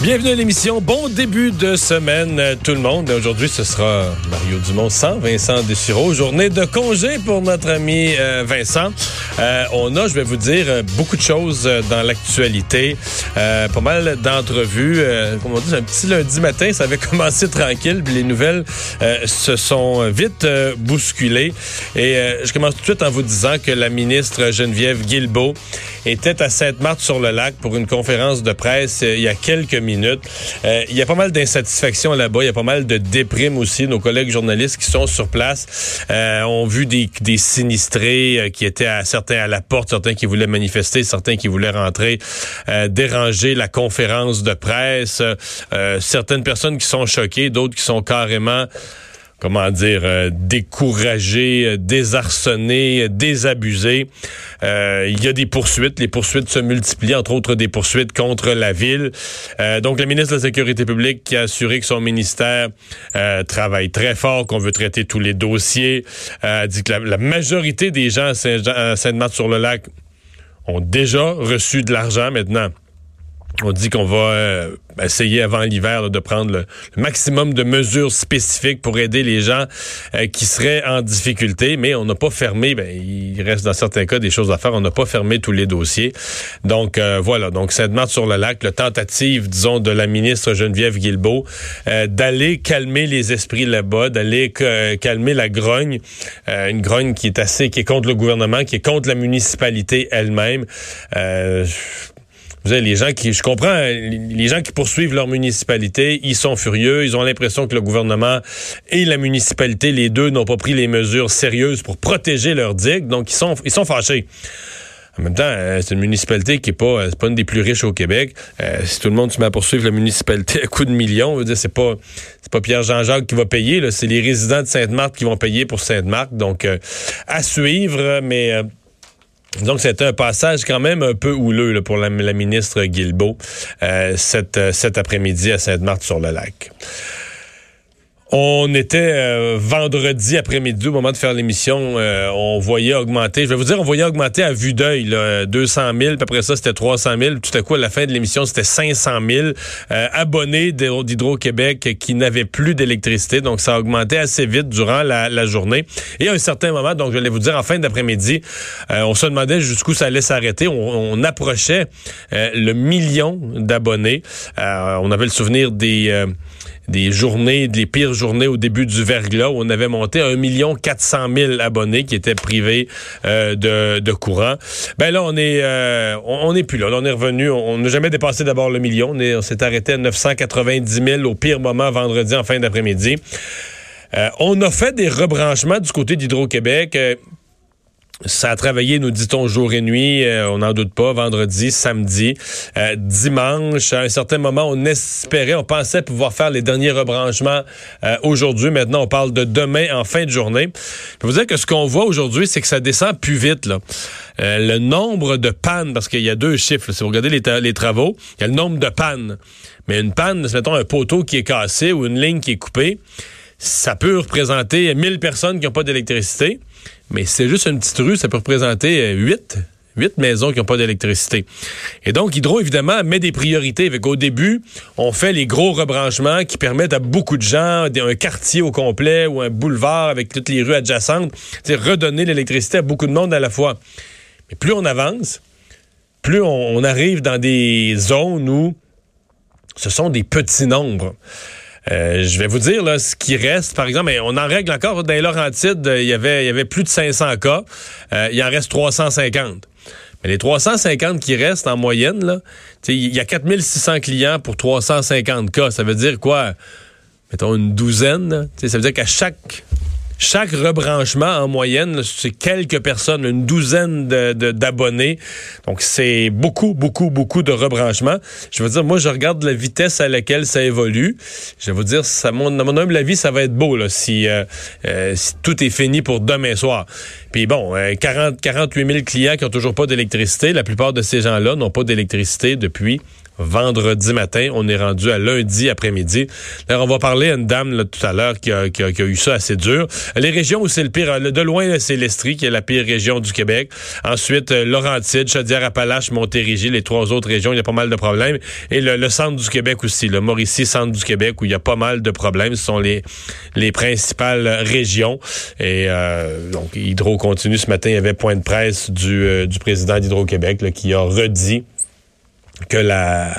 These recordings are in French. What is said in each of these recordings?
Bienvenue à l'émission. Bon début de semaine, euh, tout le monde. Aujourd'hui, ce sera Mario Dumont sans Vincent Dessureau. Journée de congé pour notre ami euh, Vincent. Euh, on a, je vais vous dire, beaucoup de choses dans l'actualité. Pas mal d'entrevues. Comme on dit, un petit lundi matin, ça avait commencé tranquille. Puis les nouvelles se sont vite bousculées. Et je commence tout de suite en vous disant que la ministre Geneviève Guilbeault était à Sainte-Marthe-sur-le-Lac pour une conférence de presse il y a quelques minutes. Euh, il y a pas mal d'insatisfaction là-bas. Il y a pas mal de déprimes aussi. Nos collègues journalistes qui sont sur place euh, ont vu des, des sinistrés euh, qui étaient à certains à la porte, certains qui voulaient manifester, certains qui voulaient rentrer, déranger la conférence de presse. Certaines personnes qui sont choquées, d'autres qui sont carrément comment dire, euh, découragés, euh, désarçonnés, euh, désabusés. Euh, il y a des poursuites. Les poursuites se multiplient, entre autres des poursuites contre la ville. Donc, le ministre de la Sécurité publique qui a assuré que son ministère travaille très fort, qu'on veut traiter tous les dossiers, a dit que la, la majorité des gens à Sainte-Marthe-sur-le-Lac ont déjà reçu de l'argent maintenant. On dit qu'on va euh, essayer avant l'hiver de prendre le, le maximum de mesures spécifiques pour aider les gens euh, qui seraient en difficulté, mais on n'a pas fermé, ben, il reste dans certains cas des choses à faire, on n'a pas fermé tous les dossiers. Donc euh, voilà, donc Sainte-Marthe-sur-le-Lac, la tentative, disons, de la ministre Geneviève Guilbeault d'aller calmer les esprits là-bas, d'aller calmer la grogne, une grogne qui est assez, qui est contre le gouvernement, qui est contre la municipalité elle-même. Les gens qui, je comprends, hein, les gens qui poursuivent leur municipalité, ils sont furieux, ils ont l'impression que le gouvernement et la municipalité, les deux, n'ont pas pris les mesures sérieuses pour protéger leurs digues, donc ils sont, ils sont fâchés. En même temps, euh, c'est une municipalité qui est pas, euh, pas une des plus riches au Québec. Euh, si tout le monde se met à poursuivre la municipalité à coups de millions, je veux dire, c'est pas, pas Pierre Jean-Jacques qui va payer, c'est les résidents de Sainte-Marthe qui vont payer pour Sainte-Marthe. Donc, euh, à suivre, mais euh, donc, c'était un passage quand même un peu houleux pour la, ministre Guilbeault euh, euh, cet après-midi à Sainte-Marthe-sur-le-Lac. On était euh, vendredi après-midi au moment de faire l'émission, euh, on voyait augmenter, je vais vous dire, on voyait augmenter à vue d'œil là, 200 000, puis après ça c'était 300 000, tout à coup à la fin de l'émission c'était 500 000 euh, abonnés d'Hydro- d'Hydro-Québec qui n'avaient plus d'électricité, donc ça a augmenté assez vite durant la, journée. Et à un certain moment, donc je vais vous dire en fin d'après-midi, euh, on se demandait jusqu'où ça allait s'arrêter, on, approchait le million d'abonnés, on avait le souvenir des... des journées, des pires journées au début du verglas, où on avait monté à 1 400 000 abonnés qui étaient privés euh, de, courant. Ben là, on est euh, on, on est plus là. On est revenu. On n'a jamais dépassé d'abord le million. On s'est arrêté à 990 000 au pire moment vendredi en fin d'après-midi. Euh, on a fait des rebranchements du côté d'Hydro-Québec. Ça a travaillé, nous dit-on, jour et nuit, euh, on n'en doute pas, vendredi, samedi, euh, dimanche. À un certain moment, on espérait, on pensait pouvoir faire les derniers rebranchements euh, aujourd'hui. Maintenant, on parle de demain en fin de journée. Je peux vous dire que ce qu'on voit aujourd'hui, c'est que ça descend plus vite. Là. Le nombre de pannes, parce qu'il y a deux chiffres, là. si vous regardez les, travaux, il y a le nombre de pannes. Mais une panne, mettons un poteau qui est cassé ou une ligne qui est coupée, ça peut représenter 1000 personnes qui n'ont pas d'électricité. Mais c'est juste une petite rue, ça peut représenter euh, 8, 8 maisons qui n'ont pas d'électricité. Et donc, Hydro, évidemment, met des priorités. Au début, on fait les gros rebranchements qui permettent à beaucoup de gens, un quartier au complet ou un boulevard avec toutes les rues adjacentes, redonner l'électricité à beaucoup de monde à la fois. Mais plus on avance, plus on arrive dans des zones où ce sont des petits nombres. Euh, je vais vous dire ce qui reste. Par exemple, on en règle encore dans les Laurentides, il y avait, il y avait plus de 500 cas. Euh, il en reste 350. Mais les 350 qui restent en moyenne, il y a 4600 clients pour 350 cas. Ça veut dire quoi? Mettons une douzaine. Ça veut dire qu'à chaque chaque rebranchement, en moyenne, c'est quelques personnes, une douzaine d'abonnés. Donc, c'est beaucoup, beaucoup, beaucoup de rebranchements. Je veux dire, moi, je regarde la vitesse à laquelle ça évolue. Je vais vous dire, ça, mon, dans mon humble avis, ça va être beau euh, euh, si tout est fini pour demain soir. Puis bon, 40, 48 000 clients qui ont toujours pas d'électricité. La plupart de ces gens-là n'ont pas d'électricité depuis vendredi matin. On est rendu à lundi après-midi. Alors, on va parler à une dame tout à l'heure qui a, eu ça assez dur. Les régions où c'est le pire, de loin, c'est l'Estrie qui est la pire région du Québec. Ensuite, euh, Laurentide, Chaudière-Appalaches, Montérégie, les trois autres régions, il y a pas mal de problèmes. Et le, centre du Québec aussi, le Mauricie, centre du Québec, où il y a pas mal de problèmes. Ce sont les, les principales régions. Et euh, donc, Hydro continue ce matin. Il y avait point de presse du, euh, du président d'Hydro-Québec qui a redit que la,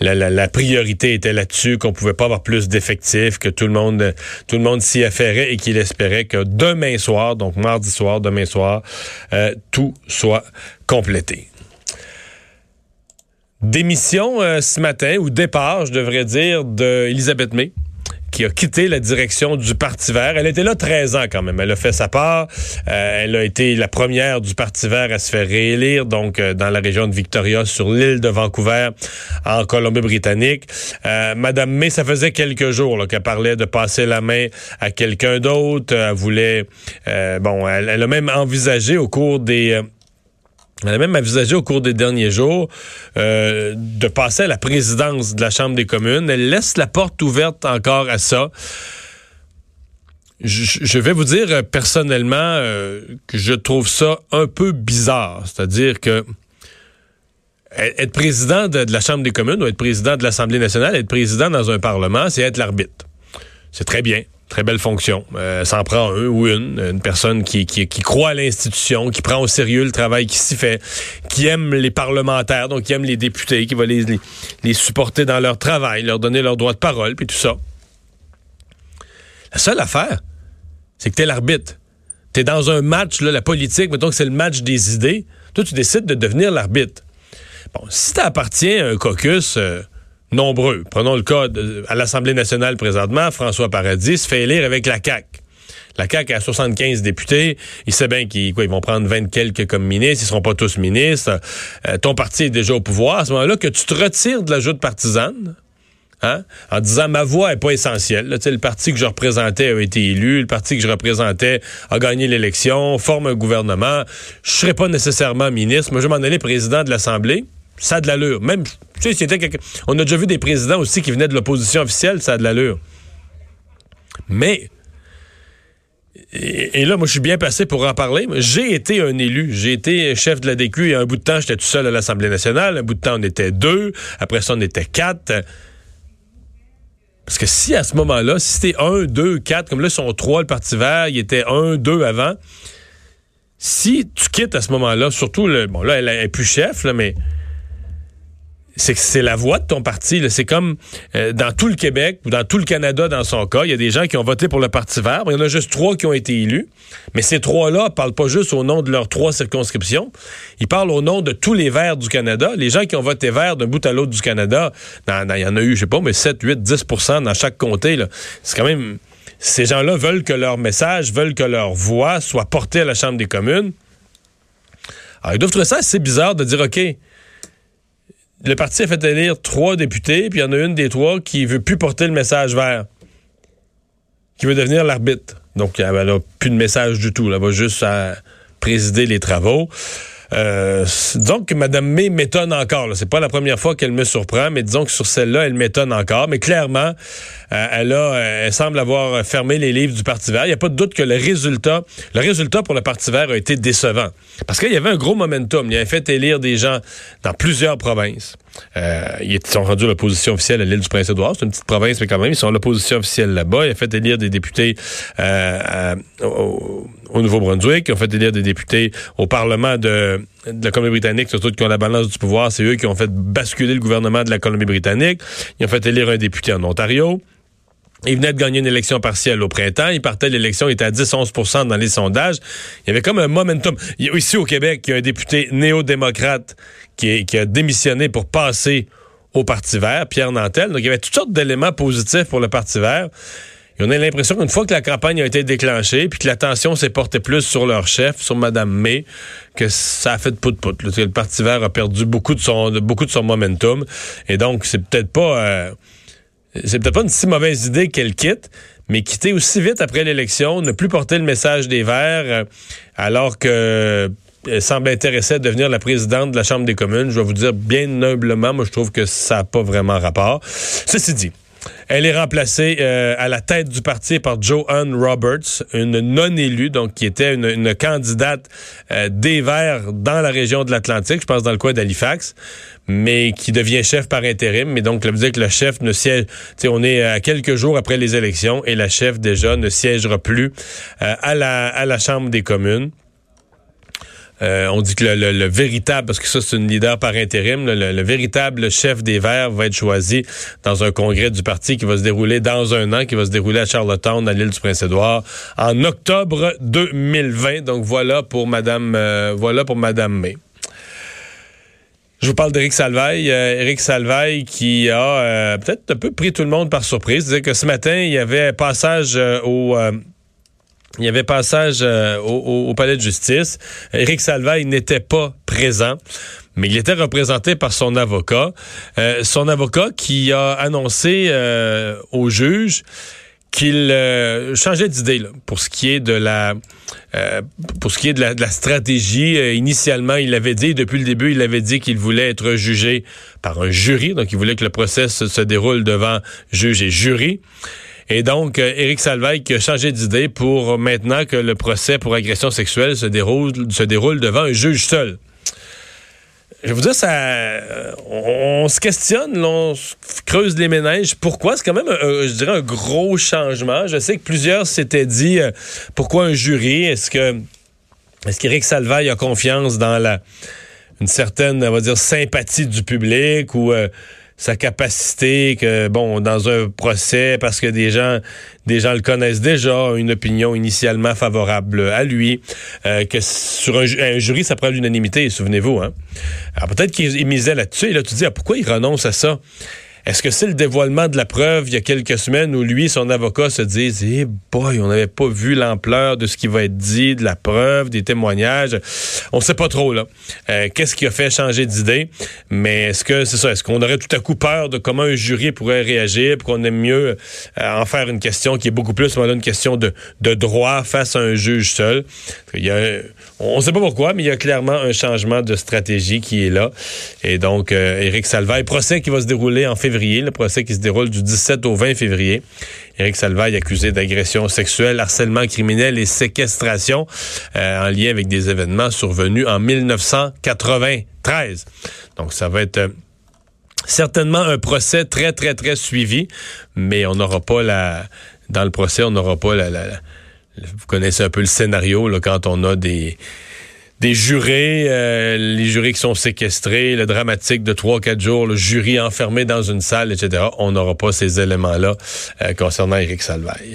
la, priorité était là-dessus, qu'on pouvait pas avoir plus d'effectifs, que tout le monde, tout le monde s'y affairait et qu'il espérait que demain soir, donc mardi soir, demain soir, euh, tout soit complété. Démission euh, ce matin, ou départ, je devrais dire, d'Elisabeth May qui a quitté la direction du Parti vert. Elle était là 13 ans quand même. Elle a fait sa part. Euh, elle a été la première du Parti vert à se faire réélire, donc euh, dans la région de Victoria, sur l'île de Vancouver, en Colombie-Britannique. Euh, Madame May, ça faisait quelques jours qu'elle parlait de passer la main à quelqu'un d'autre. Elle voulait... bon, elle, a même envisagé au cours des elle a même envisagé au cours des derniers jours euh, de passer à la présidence de la Chambre des communes. Elle laisse la porte ouverte encore à ça. Je, vais vous dire euh, personnellement euh, que je trouve ça un peu bizarre. C'est-à-dire que être président de, de, la Chambre des communes ou être président de l'Assemblée nationale, être président dans un Parlement, c'est être l'arbitre. C'est très bien. Très belle fonction. Euh, s'en prend un ou une, une personne qui, croit à l'institution, qui prend au sérieux le travail qui s'y fait, qui aime les parlementaires, donc qui aime les députés, qui va les, les, supporter dans leur travail, leur donner leur droit de parole, puis tout ça. La seule affaire, c'est que t'es l'arbitre. T'es dans un match, là, la politique, mettons que c'est le match des idées. Toi, tu décides de devenir l'arbitre. Bon, si t'appartiens à un caucus... Euh, nombreux. Prenons le cas à l'Assemblée nationale présentement, François Paradis fait élire avec la CAQ. La CAQ a 75 députés. Il sait bien qu'ils ils vont prendre 20 quelques comme ministres. Ils seront pas tous ministres. Euh, ton parti est déjà au pouvoir. À ce moment-là, que tu te retires de la joute partisane, hein, en disant ma voix est pas essentielle. Là, le parti que je représentais a été élu. Le parti que je représentais a gagné l'élection, forme un gouvernement. Je serai pas nécessairement ministre. mais je vais m'en aller président de l'Assemblée ça a de l'allure. Même, tu sais, c'était on a déjà vu des présidents aussi qui venaient de l'opposition officielle, ça a de l'allure. Mais, et, là, moi, je suis bien passé pour en parler. J'ai été un élu. J'ai été chef de la DQ et un bout de temps, j'étais tout seul à l'Assemblée nationale. Un bout de temps, on était deux. Après ça, on était quatre. Parce que si à ce moment-là, si c'était un, deux, quatre, comme là, ils sont trois, le Parti vert, il était un, deux avant. Si tu quittes à ce moment-là, surtout, le, bon, là, elle est plus chef, mais c'est la voix de ton parti. C'est comme euh, dans tout le Québec ou dans tout le Canada, dans son cas, il y a des gens qui ont voté pour le Parti vert. Il y en a juste trois qui ont été élus. Mais ces trois-là parlent pas juste au nom de leurs trois circonscriptions. Ils parlent au nom de tous les verts du Canada. Les gens qui ont voté vert d'un bout à l'autre du Canada, il y en a eu, je sais pas, mais 7, 8, 10% dans chaque comté. C'est quand même... Ces gens-là veulent que leur message, veulent que leur voix soit portée à la Chambre des communes. Alors, ils doivent trouver ça assez bizarre de dire, OK, le parti a fait élire trois députés, puis il y en a une des trois qui veut plus porter le message vert, qui veut devenir l'arbitre. Donc, elle n'a plus de message du tout. Elle va juste à présider les travaux. Euh, disons que Mme May m'étonne encore. C'est pas la première fois qu'elle me surprend, mais disons que sur celle-là, elle m'étonne encore. Mais clairement, euh, elle a, euh, elle semble avoir fermé les livres du Parti vert. Il n'y a pas de doute que le résultat, le résultat pour le Parti vert a été décevant. Parce qu'il y avait un gros momentum. Il avait fait élire des gens dans plusieurs provinces. Euh, ils sont rendus l'opposition officielle à l'île du Prince-Édouard. C'est une petite province, mais quand même, ils sont l'opposition officielle là-bas. Il a fait élire des députés euh, au, Nouveau-Brunswick. Ils ont fait élire des députés au Parlement de, la Colombie-Britannique, surtout qui ont la balance du pouvoir. C'est eux qui ont fait basculer le gouvernement de la Colombie-Britannique. Ils ont fait élire un député en Ontario. Il venait de gagner une élection partielle au printemps. Il partait l'élection, il était à 10-11% dans les sondages. Il y avait comme un momentum. Ici au Québec, il y a un député néo-démocrate qui, qui, a démissionné pour passer au Parti vert, Pierre Nantel. Donc, il y avait toutes sortes d'éléments positifs pour le Parti vert. Et on a l'impression qu'une fois que la campagne a été déclenchée, puis que l'attention s'est portée plus sur leur chef, sur Mme May, que ça a fait de pout-pout. Le Parti vert a perdu beaucoup de son, beaucoup de son momentum. Et donc, c'est peut-être pas... Euh, c'est peut-être pas une si mauvaise idée qu'elle quitte, mais quitter aussi vite après l'élection, ne plus porter le message des Verts, euh, alors que elle semble intéressée à devenir la présidente de la Chambre des communes. Je vais vous dire bien humblement, moi je trouve que ça n'a pas vraiment rapport. Ceci dit, elle est remplacée euh, à la tête du parti par Joanne Roberts, une non-élue, donc qui était une, candidate euh, des Verts dans la région de l'Atlantique, je pense dans le coin d'Halifax, mais qui devient chef par intérim. Mais donc, ça veut dire que le chef ne siège... On est à quelques jours après les élections et la chef déjà ne siégera plus euh, à, la, à la Chambre des communes. Euh, on dit que le, véritable, parce que ça c'est une leader par intérim, le, véritable chef des Verts va être choisi dans un congrès du parti qui va se dérouler dans un an, qui va se dérouler à Charlottetown, à l'île du Prince-Édouard, en octobre 2020. Donc voilà pour Madame, euh, voilà pour Madame May. Je vous parle d'Éric Salvaille. Euh, Éric Salvaille qui a peut-être un peu pris tout le monde par surprise. C'est que ce matin, il y avait passage au il y avait passage euh, au, palais de justice. Éric Salvaille n'était pas présent, mais il était représenté par son avocat. Euh, son avocat qui a annoncé euh, au juge qu'il changeait d'idée pour ce qui est de la pour ce qui est de la, stratégie. initialement, il avait dit depuis le début, il avait dit qu'il voulait être jugé par un jury, donc il voulait que le procès se déroule devant juge et jury. Et donc, euh, Éric Salvaille qui a changé d'idée pour maintenant que le procès pour agression sexuelle se déroule, devant un juge seul. Je vais vous dire, ça, euh, on, se questionne, on creuse les ménages. Pourquoi? C'est quand même, je dirais, un gros changement. Je sais que plusieurs s'étaient dit, euh, pourquoi un jury? Est-ce que, est-ce qu'Éric Salvaille a confiance dans la, une certaine, on va dire, sympathie du public ou sa capacité que bon dans un procès parce que des gens des gens le connaissent déjà une opinion initialement favorable à lui euh, que sur un, jury ça prend l'unanimité souvenez-vous hein. Alors peut-être qu'il misait là-dessus et là tu dis ah, pourquoi il renonce à ça? Est-ce que c'est le dévoilement de la preuve il y a quelques semaines où lui et son avocat se disent Eh boy, on n'avait pas vu l'ampleur de ce qui va être dit, de la preuve, des témoignages. On sait pas trop, là. Euh, qu'est-ce qui a fait changer d'idée? Mais est-ce que c'est ça? Est-ce qu'on aurait tout à coup peur de comment un jury pourrait réagir, pour qu'on aime mieux euh, en faire une question qui est beaucoup plus une question de droit face à un juge seul? Il y a, on ne sait pas pourquoi, mais il y a clairement un changement de stratégie qui est là. Et donc, euh, Éric Salvaille, procès qui va se dérouler en février le procès qui se déroule du 17 au 20 février. Éric Salvaille accusé d'agression sexuelle, harcèlement criminel et séquestration euh, en lien avec des événements survenus en 1993. Donc ça va être euh, certainement un procès très très très suivi, mais on n'aura pas la dans le procès, on n'aura pas la, vous connaissez un peu le scénario quand on a des des jurés, euh, les jurés qui sont séquestrés, le dramatique de trois, quatre jours, le jury enfermé dans une salle, etc. On n'aura pas ces éléments-là euh, concernant Éric Salvaille.